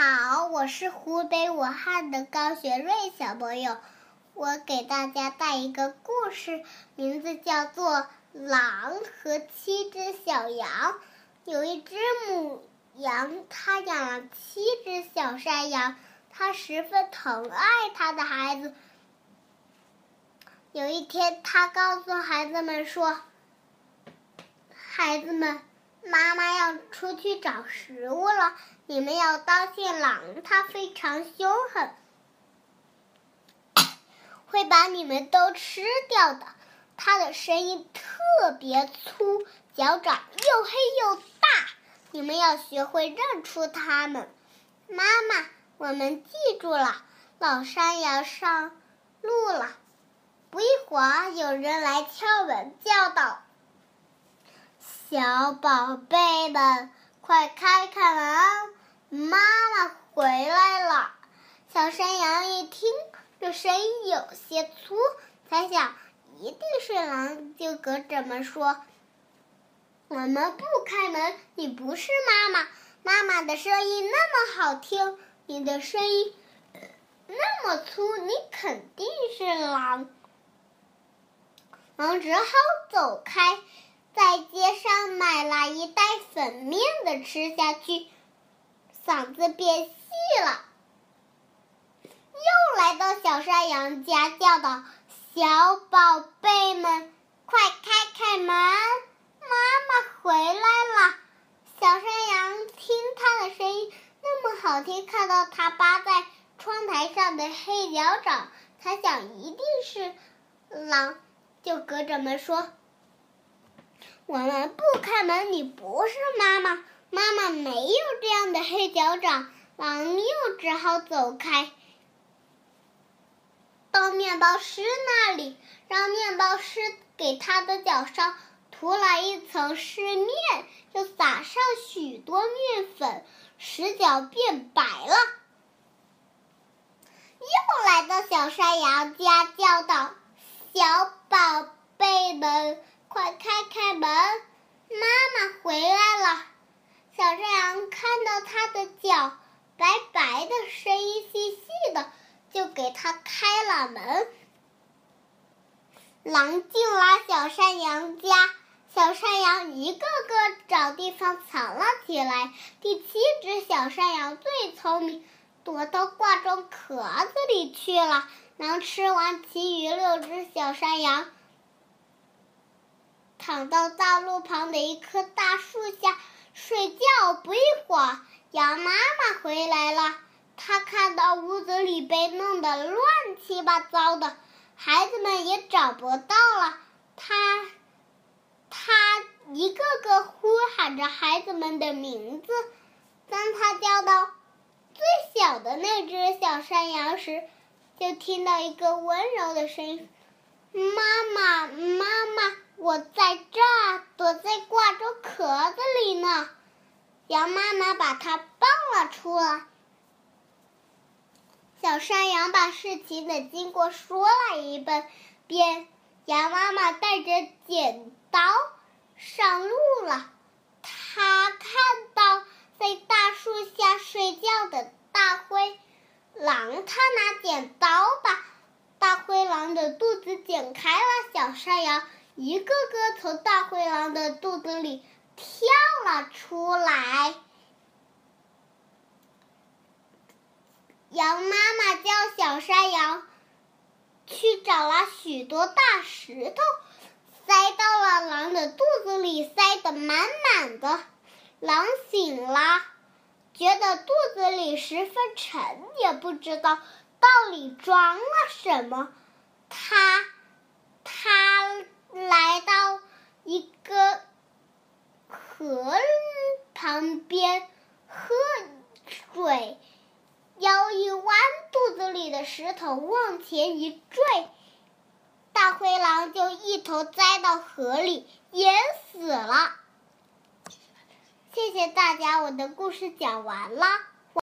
好，我是湖北武汉的高学瑞小朋友，我给大家带一个故事，名字叫做《狼和七只小羊》。有一只母羊，它养了七只小山羊，它十分疼爱它的孩子。有一天，它告诉孩子们说：“孩子们。”妈妈出去找食物了，你们要当心狼，它非常凶狠，会把你们都吃掉的。它的声音特别粗，脚掌又黑又大，你们要学会认出它们。妈妈，我们记住了。老山羊上路了，不一会儿，有人来敲门，叫道。小宝贝们，快开开门！妈妈回来了。小山羊一听，这声音有些粗，猜想一定是狼，就隔着门说：“我们不开门，你不是妈妈。妈妈的声音那么好听，你的声音那么粗，你肯定是狼。”狼只好走开。在街上买了一袋粉面的吃下去，嗓子变细了。又来到小山羊家，叫道：“小宝贝们，快开开门，妈妈回来了。”小山羊听他的声音那么好听，看到他扒在窗台上的黑脚掌，他想一定是狼，就隔着门说。我们不开门，你不是妈妈。妈妈没有这样的黑脚掌。狼又只好走开，到面包师那里，让面包师给他的脚上涂了一层湿面，又撒上许多面粉，使脚变白了。又来到小山羊家，叫道：“小宝贝们。”快开开门！妈妈回来了。小山羊看到它的脚白白的，声音细细的，就给它开了门。狼进了小山羊家，小山羊一个个找地方藏了起来。第七只小山羊最聪明，躲到挂钟壳子里去了。狼吃完其余六只小山羊。躺到大路旁的一棵大树下睡觉。不一会儿，羊妈妈回来了。她看到屋子里被弄得乱七八糟的，孩子们也找不到了。她，她一个个呼喊着孩子们的名字。当她叫到最小的那只小山羊时，就听到一个温柔的声音：“妈妈，妈妈。”我在这儿，躲在挂钟壳子里呢。羊妈妈把它抱了出来。小山羊把事情的经过说了一遍，便羊妈妈带着剪刀上路了。他看到在大树下睡觉的大灰狼，他拿剪刀把狼的肚子剪开了。小山羊。一个个从大灰狼的肚子里跳了出来。羊妈妈叫小山羊去找了许多大石头，塞到了狼的肚子里，塞得满满的。狼醒了，觉得肚子里十分沉，也不知道到底装了什么。他，他。来到一个河旁边喝水，腰一弯，肚子里的石头往前一坠，大灰狼就一头栽到河里，淹死了。谢谢大家，我的故事讲完了。